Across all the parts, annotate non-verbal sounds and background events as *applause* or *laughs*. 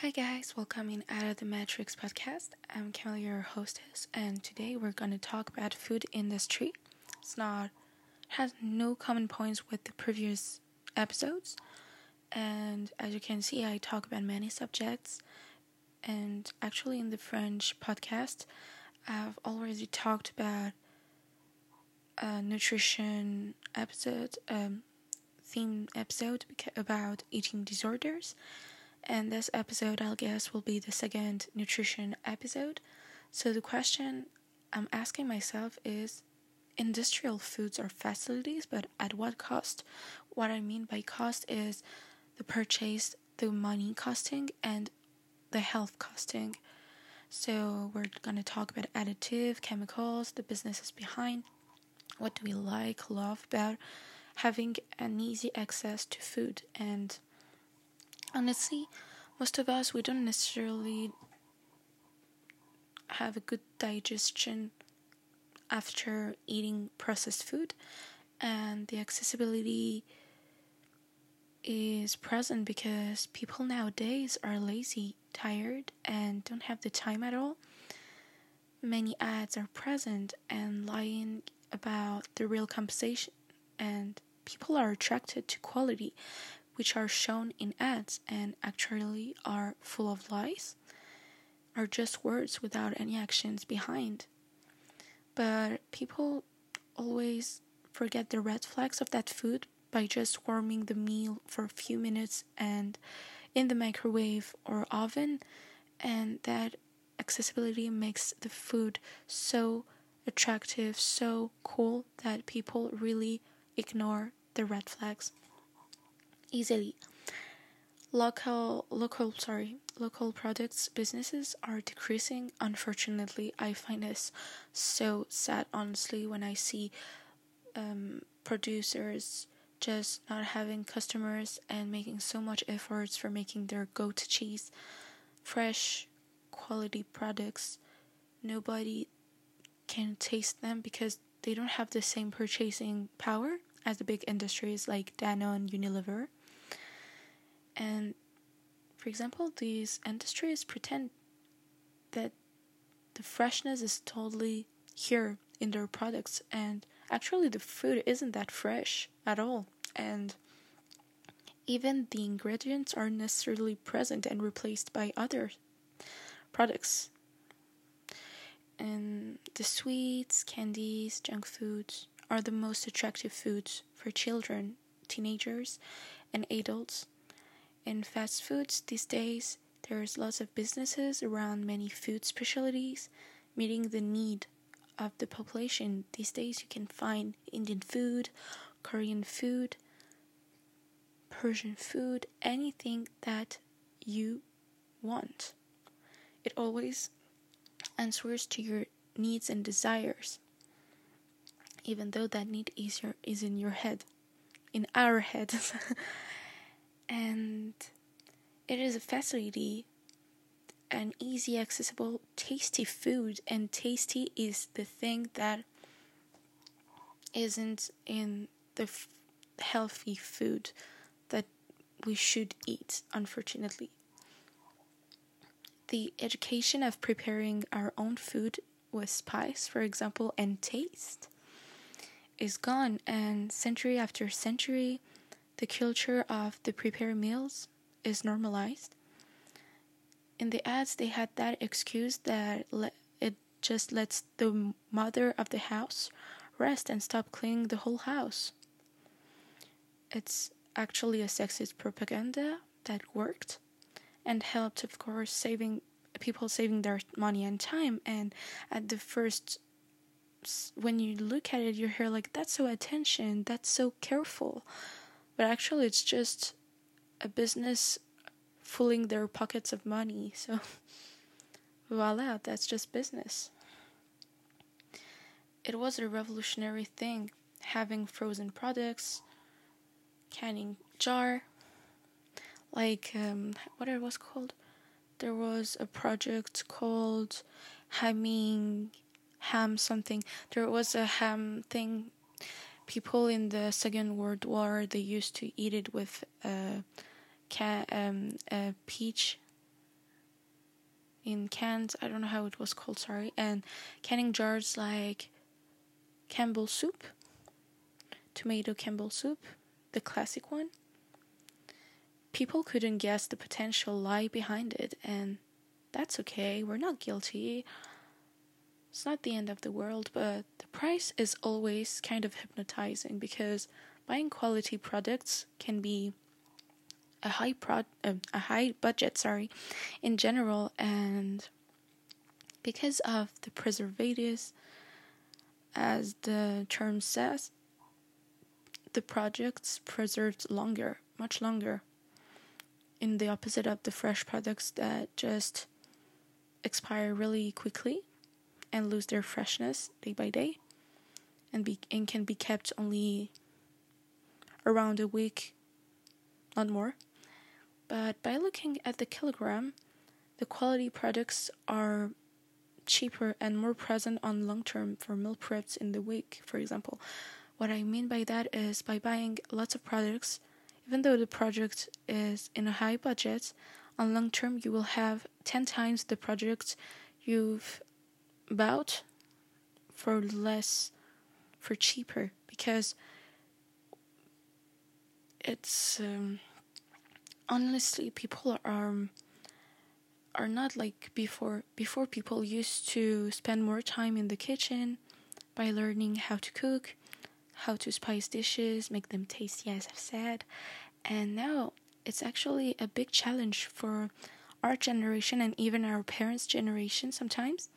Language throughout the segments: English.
Hi guys, welcome in Out of the Matrix podcast. I'm Camille, your hostess, and today we're going to talk about food industry. It's not has no common points with the previous episodes, and as you can see, I talk about many subjects. And actually, in the French podcast, I've already talked about a nutrition episode, um, theme episode about eating disorders and this episode, I'll guess, will be the second nutrition episode. So, the question I'm asking myself is industrial foods are facilities, but at what cost? What I mean by cost is the purchase, the money costing, and the health costing. So, we're going to talk about additive, chemicals, the businesses behind, what do we like, love about having an easy access to food, and honestly, most of us we don't necessarily have a good digestion after eating processed food, and the accessibility is present because people nowadays are lazy, tired, and don't have the time at all. Many ads are present and lying about the real compensation, and people are attracted to quality which are shown in ads and actually are full of lies, are just words without any actions behind. But people always forget the red flags of that food by just warming the meal for a few minutes and in the microwave or oven, and that accessibility makes the food so attractive, so cool that people really ignore the red flags easily. Local, local, sorry, local products businesses are decreasing. Unfortunately, I find this so sad. Honestly, when I see um, producers just not having customers and making so much efforts for making their goat cheese fresh quality products nobody can taste them because they don't have the same purchasing power as the big industries like Danone, Unilever. And for example, these industries pretend that the freshness is totally here in their products, and actually, the food isn't that fresh at all. And even the ingredients aren't necessarily present and replaced by other products. And the sweets, candies, junk foods are the most attractive foods for children, teenagers, and adults in fast foods these days, there's lots of businesses around many food specialties, meeting the need of the population. These days, you can find Indian food, Korean food, Persian food, anything that you want. It always answers to your needs and desires, even though that need is, your, is in your head, in our head. *laughs* and it is a facility an easy accessible tasty food and tasty is the thing that isn't in the f- healthy food that we should eat unfortunately. The education of preparing our own food with spice for example and taste is gone and century after century the culture of the prepared meals is normalized. In the ads, they had that excuse that it just lets the mother of the house rest and stop cleaning the whole house. It's actually a sexist propaganda that worked and helped, of course, saving people saving their money and time. And at the first, when you look at it, you hear like, that's so attention, that's so careful. But actually, it's just a business fooling their pockets of money. *laughs* So, voila, that's just business. It was a revolutionary thing having frozen products, canning jar, like um, what it was called. There was a project called Hamming Ham something. There was a ham thing people in the Second World War they used to eat it with a, ca- um, a peach in cans. I don't know how it was called, sorry. And canning jars like Campbell soup, tomato Campbell soup, the classic one. People couldn't guess the potential lie behind it, and that's okay. We're not guilty. It's not the end of the world, but the price is always kind of hypnotizing because buying quality products can be a high pro uh, a high budget sorry in general. And because of the preservatives as the term says the products preserved longer much longer in the opposite of the fresh products that just expire really quickly and lose their freshness day by day and be and can be kept only around a week not more but by looking at the kilogram, the quality products are cheaper and more present on long term for meal preps in the week, for example. What I mean by that is by buying lots of products, even though the project is in a high budget, on long term you will have 10 times the project you've bought for less, for cheaper, because it's. Um, honestly people are are not like before before people used to spend more time in the kitchen by learning how to cook how to spice dishes make them tasty as i've said and now it's actually a big challenge for our generation and even our parents generation sometimes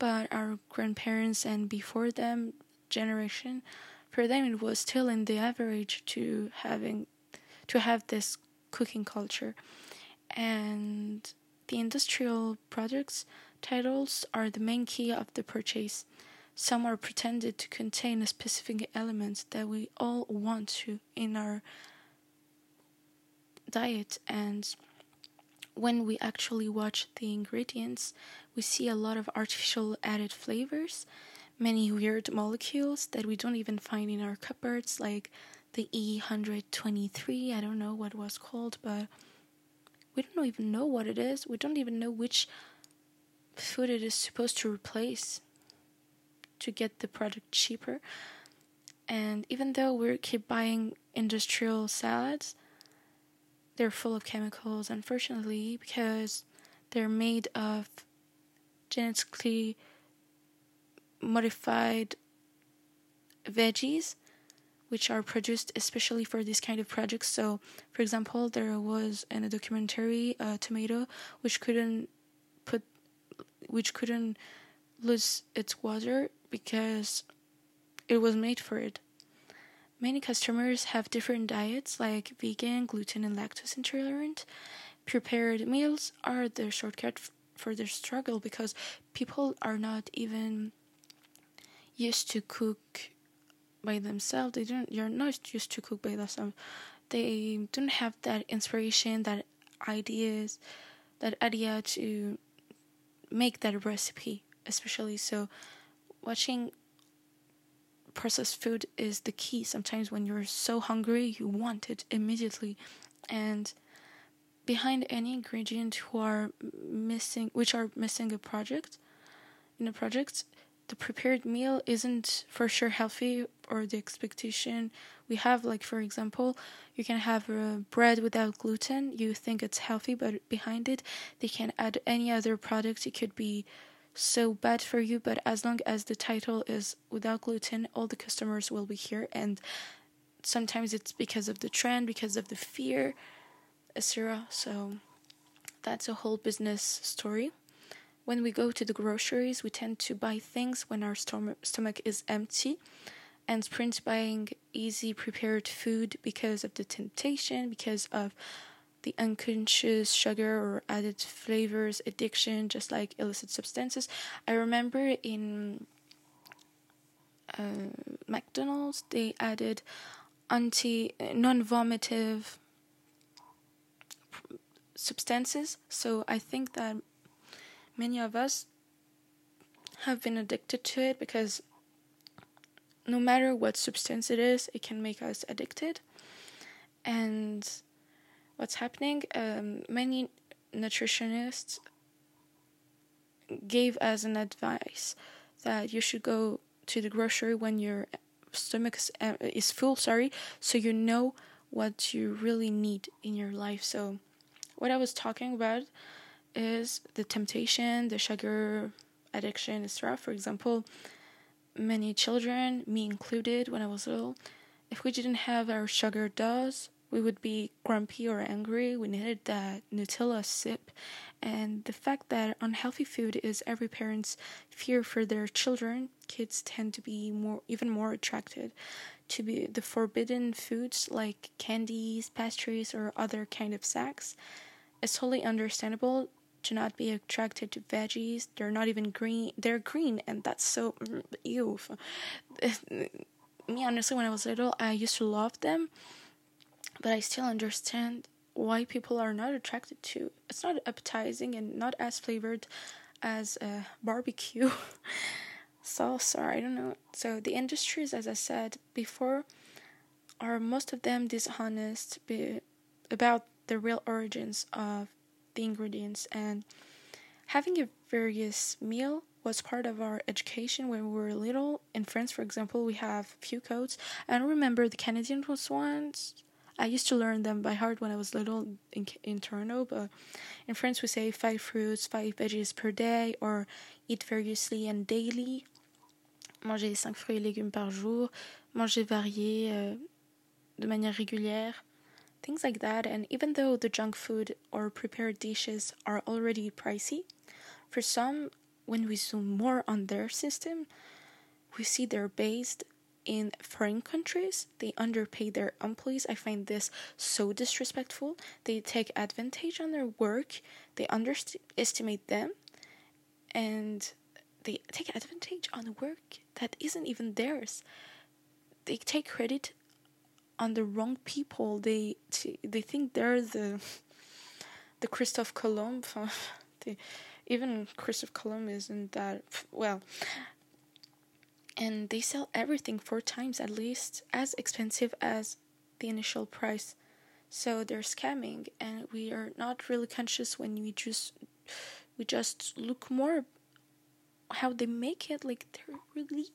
but our grandparents and before them generation for them it was still in the average to having to have this cooking culture. And the industrial products titles are the main key of the purchase. Some are pretended to contain a specific element that we all want to in our diet and when we actually watch the ingredients, we see a lot of artificial added flavors, many weird molecules that we don't even find in our cupboards, like the E123. I don't know what it was called, but we don't even know what it is. We don't even know which food it is supposed to replace to get the product cheaper. And even though we keep buying industrial salads, they're full of chemicals, unfortunately, because they're made of genetically modified veggies which are produced especially for this kind of projects. So, for example, there was in a documentary a tomato which couldn't put, which couldn't lose its water because it was made for it. Many customers have different diets like vegan, gluten, and lactose intolerant. Prepared meals are the shortcut for their struggle because people are not even used to cook by themselves. They don't. You're not used to cook by themselves. They don't have that inspiration, that ideas, that idea to make that recipe. Especially so, watching processed food is the key. Sometimes when you're so hungry, you want it immediately, and behind any ingredient who are missing, which are missing a project, in a project, the prepared meal isn't for sure healthy or the expectation we have. Like for example you can have a bread without gluten. You think it's healthy but behind it they can add any other product. It could be so bad for you but as long as the title is without gluten all the customers will be here. And sometimes it's because of the trend because of the fear etc so that's a whole business story. When we go to the groceries, we tend to buy things when our stom- stomach is empty. And sprint buying easy prepared food because of the temptation, because of the unconscious sugar or added flavors addiction, just like illicit substances. I remember in uh, McDonald's they added anti non vomitive substances, so I think that many of us have been addicted to it because no matter what substance it is, it can make us addicted. And what's happening? Um, many nutritionists gave as an advice that you should go to the grocery when your stomach is, is full, sorry, so you know what you really need in your life. So, what I was talking about is the temptation, the sugar addiction, etc. For example, many children, me included, when I was little, if we didn't have our sugar dose, we would be grumpy or angry. We needed that Nutella sip. And the fact that unhealthy food is every parent's fear for their children, kids tend to be more, even more attracted to be the forbidden foods like candies, pastries, or other kind of snacks. It's totally understandable to not be attracted to veggies. They're not even green. They're green, and that's so mm, ew. *laughs* Me, honestly, when I was little, I used to love them, but I still understand why people are not attracted to. It's not appetizing and not as flavored as a barbecue *laughs* sauce or I don't know. So the industries, as I said before, are most of them dishonest be- about the real origins of the ingredients and having a various meal was part of our education when we were little. In France, for example, we have few codes. I don't remember the Canadian ones. I used to learn them by heart when I was little in, in Toronto, but in France we say five fruits, five veggies per day, or eat variously and daily. Manger cinq fruits et légumes par jour, manger varié euh, de manière régulière things like that. And even though the junk food or prepared dishes are already pricey, for some, when we zoom more on their system, we see they're based in foreign countries. They underpay their employees. I find this so disrespectful. They take advantage on their work, they underestimate them, and they take advantage on the work that isn't even theirs. They take credit on the wrong people. They they think they're the the Christophe Colomb. *laughs* even Christophe Colomb isn't that well. And they sell everything four times at least as expensive as the initial price. So they're scamming, and we are not really conscious when we just we just look more how they make it. Like they're really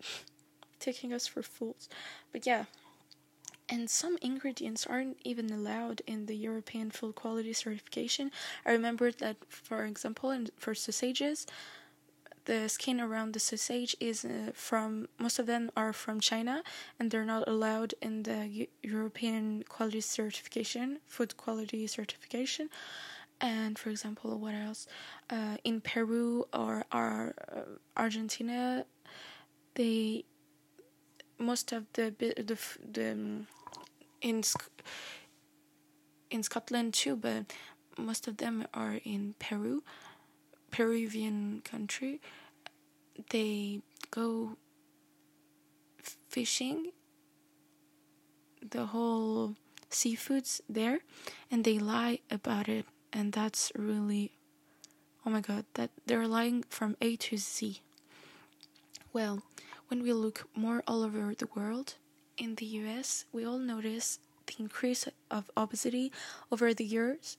*laughs* taking us for fools. But yeah. And some ingredients aren't even allowed in the European Food Quality Certification. I remember that, for example, in, for sausages, the skin around the sausage is uh, from most of them are from China and they're not allowed in the U- European quality certification food quality certification. And for example what else? Uh, in Peru or uh, Argentina they most of the the the um, in in Scotland too, but most of them are in Peru, Peruvian country. They go fishing the whole seafoods there and they lie about it and that's really oh my god that they're lying from A to Z. Well, when we look more all over the world, in the US, we all notice the increase of obesity over the years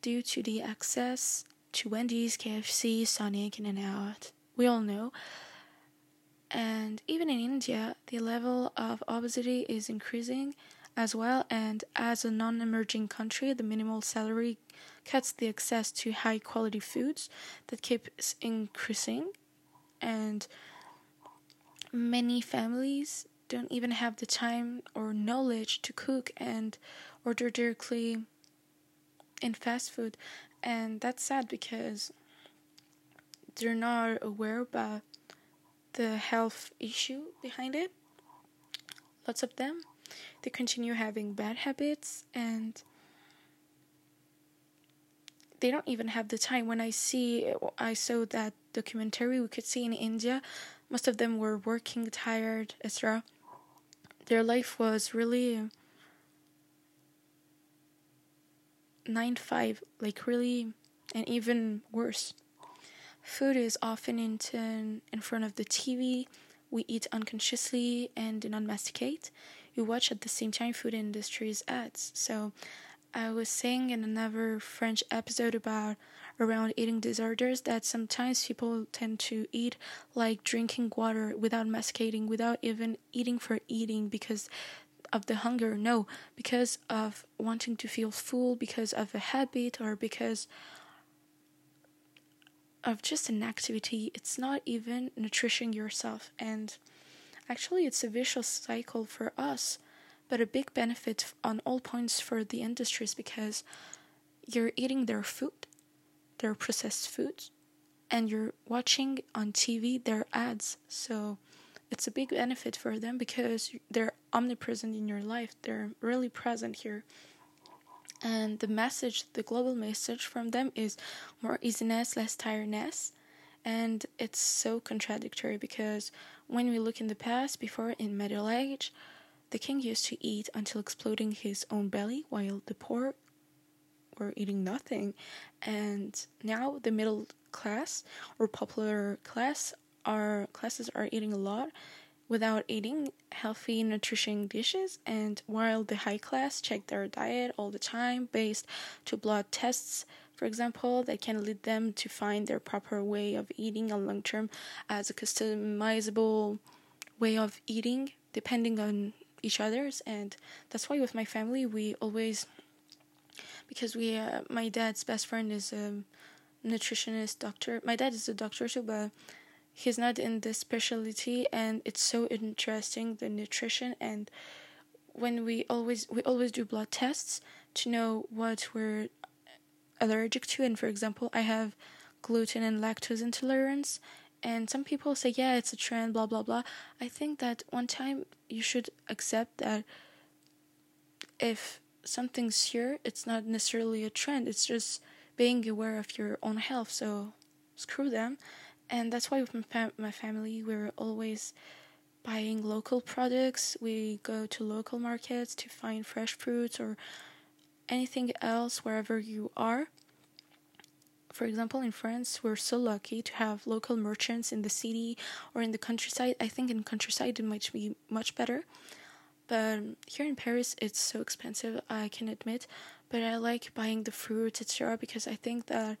due to the access to Wendy's, KFC, Sonic, In and Out. We all know. And even in India, the level of obesity is increasing as well. And as a non emerging country, the minimal salary cuts the access to high quality foods that keeps increasing. And many families don't even have the time or knowledge to cook and order directly in fast food and that's sad because they're not aware about the health issue behind it lots of them they continue having bad habits and they don't even have the time when i see i saw that documentary we could see in india most of them were working, tired, etc. Their life was really nine five, like really, and even worse. Food is often eaten in front of the TV. We eat unconsciously and do not masticate. We watch at the same time food industry's ads. So, I was saying in another French episode about around eating disorders that sometimes people tend to eat like drinking water without masticating, without even eating for eating because of the hunger. No, because of wanting to feel full, because of a habit, or because of just an activity. It's not even nutrition yourself. And actually, it's a vicious cycle for us, but a big benefit on all points for the industries because you're eating their food their processed foods and you're watching on TV their ads. So it's a big benefit for them because they're omnipresent in your life. They're really present here. And the message, the global message from them is more easiness, less tiredness. And it's so contradictory because when we look in the past, before in Middle Age, the king used to eat until exploding his own belly, while the poor were eating nothing. And now the middle class or popular class are classes are eating a lot without eating healthy nutrition dishes and while the high class check their diet all the time based to blood tests for example that can lead them to find their proper way of eating on long term as a customizable way of eating depending on each other's and that's why with my family we always because we uh, my dad's best friend is a nutritionist doctor. My dad is a doctor too, but he's not in this specialty, and it's so interesting the nutrition and when we always we always do blood tests to know what we're allergic to and for example i have gluten and lactose intolerance and some people say yeah it's a trend blah blah blah i think that one time you should accept that if something's here, it's not necessarily a trend. It's just being aware of your own health. So screw them. And that's why with my, fam- my family, we're always buying local products. We go to local markets to find fresh fruits or anything else wherever you are. For example, in France, we're so lucky to have local merchants in the city or in the countryside. I think in countryside it might be much better but here in Paris, it's so expensive, I can admit. But I like buying the fruits, etc. because I think that.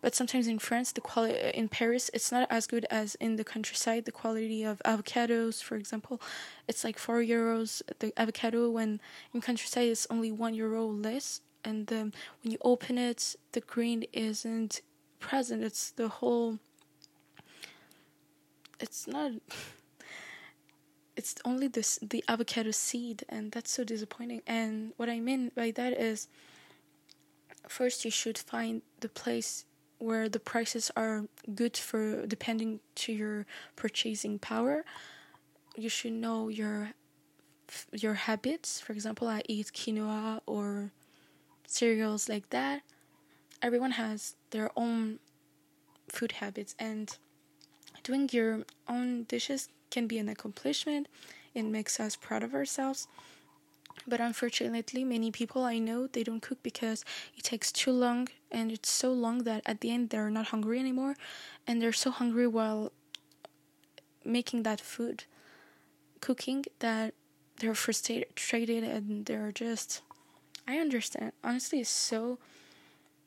But sometimes in France, the quality uh, in Paris, it's not as good as in the countryside. The quality of avocados, for example, it's like four euros the avocado. When in countryside, it's only one euro less. And when you open it, the green isn't present. It's the whole. It's not. *laughs* it's only this the avocado seed and that's so disappointing and what i mean by that is first you should find the place where the prices are good for depending to your purchasing power you should know your your habits for example i eat quinoa or cereals like that everyone has their own food habits and doing your own dishes can be an accomplishment. It makes us proud of ourselves. But unfortunately, many people I know they don't cook because it takes too long, and it's so long that at the end they're not hungry anymore, and they're so hungry while making that food, cooking that they're frustrated and they're just. I understand. Honestly, it's so.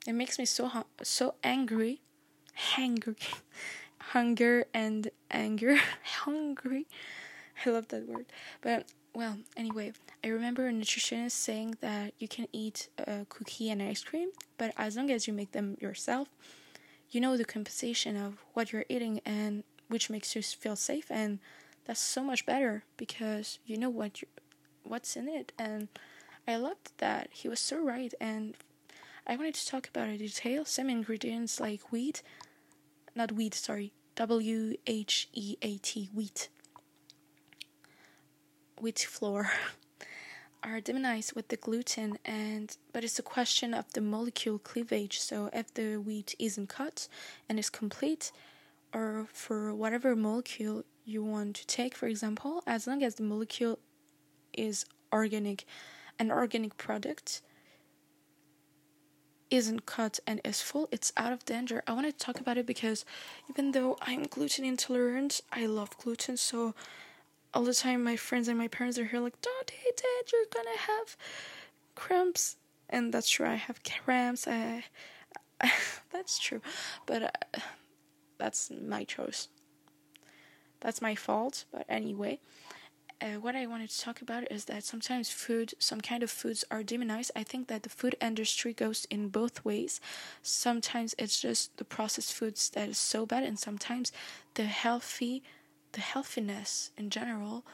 It makes me so so angry, hangry, *laughs* hunger and anger. *laughs* Hungry. I love that word. But, well, anyway, I remember a nutritionist saying that you can eat a cookie and ice cream, but as long as you make them yourself, you know the composition of what you're eating and which makes you feel safe and that's so much better because you know what you what's in it and I loved that. He was so right and I wanted to talk about a detail. Some ingredients like wheat, not wheat, sorry, W H E A T, wheat, wheat flour, *laughs* are demonized with the gluten, and but it's a question of the molecule cleavage. So if the wheat isn't cut and is complete, or for whatever molecule you want to take, for example, as long as the molecule is organic, an organic product, isn't cut and is full, it's out of danger. I want to talk about it because even though I'm gluten intolerant, I love gluten. So all the time, my friends and my parents are here like, "Don't eat it. You're gonna have cramps." and that's true. I have cramps. I, I *laughs* that's true, but uh, that's my choice. That's my fault. But anyway, uh, what I wanted to talk about is that sometimes food, some kind of foods are demonized. I think that the food industry goes in both ways. Sometimes it's just the processed foods that is so bad, and sometimes the healthy, the healthiness in general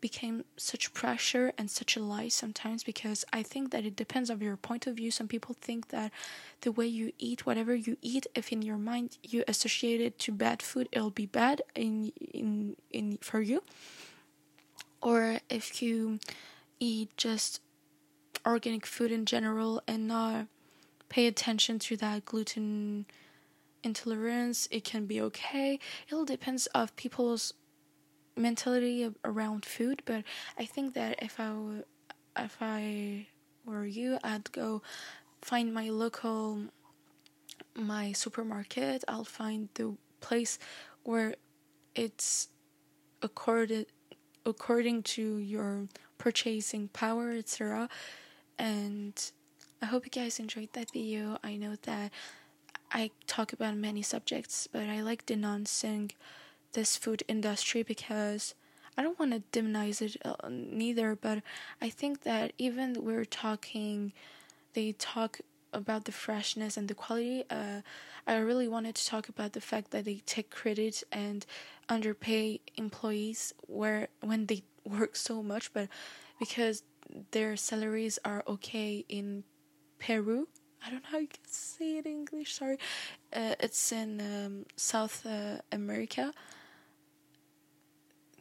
became such pressure and such a lie sometimes because I think that it depends on your point of view. Some people think that the way you eat, whatever you eat, if in your mind you associate it to bad food, it'll be bad in in in for you or if you eat just organic food in general and not pay attention to that gluten intolerance it can be okay it all depends of people's mentality around food but i think that if i if i were you i'd go find my local my supermarket i'll find the place where it's accorded according to your purchasing power, etc. And I hope you guys enjoyed that video. I know that I talk about many subjects, but I like denouncing this food industry because I don't want to demonize it uh, neither, but I think that even we're talking, they talk about the freshness and the quality. Uh, I really wanted to talk about the fact that they take credit and underpay employees where when they work so much, but because their salaries are okay in Peru. I don't know how you can say it in English. Sorry, uh, it's in um, South uh, America.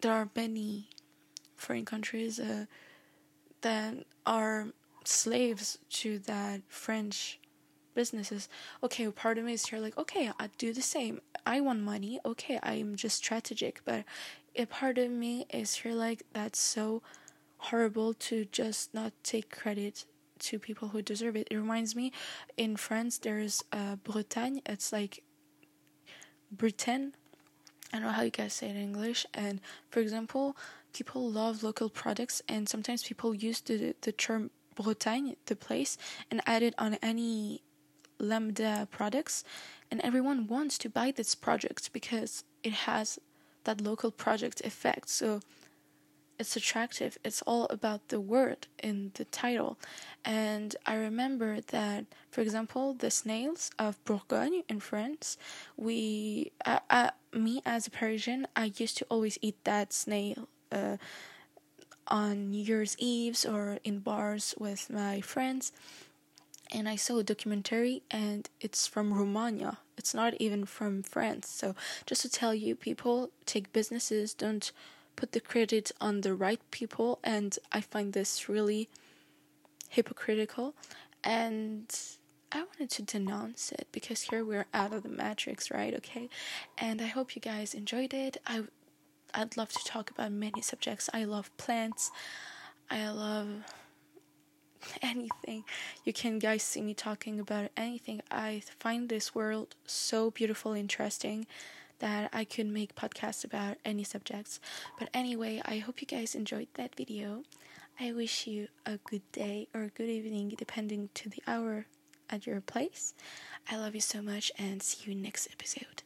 There are many foreign countries uh, that are slaves to that French businesses. Okay, part of me is here like, okay, I do the same. I want money. Okay, I'm just strategic, but a part of me is here like that's so horrible to just not take credit to people who deserve it. It reminds me in France there's uh, Bretagne. It's like Britain. I don't know how you guys say it in English. And for example, people love local products, and sometimes people use the the term Bretagne, the place, and add it on any Lambda products, and everyone wants to buy this project because it has that local project effect. So it's attractive. It's all about the word in the title. And I remember that, for example, the snails of Bourgogne in France, we, uh, uh, me as a Parisian, I used to always eat that snail. Uh, on New Year's Eves or in bars with my friends, and I saw a documentary and it's from Romania. It's not even from France. So just to tell you, people take businesses, don't put the credit on the right people, and I find this really hypocritical. And I wanted to denounce it because here we're out of the matrix, right? Okay, and I hope you guys enjoyed it. I I'd love to talk about many subjects. I love plants. I love *laughs* anything. You can guys see me talking about anything. I find this world so beautiful, interesting that I could make podcasts about any subjects. But anyway, I hope you guys enjoyed that video. I wish you a good day or good evening depending to the hour at your place. I love you so much and see you next episode.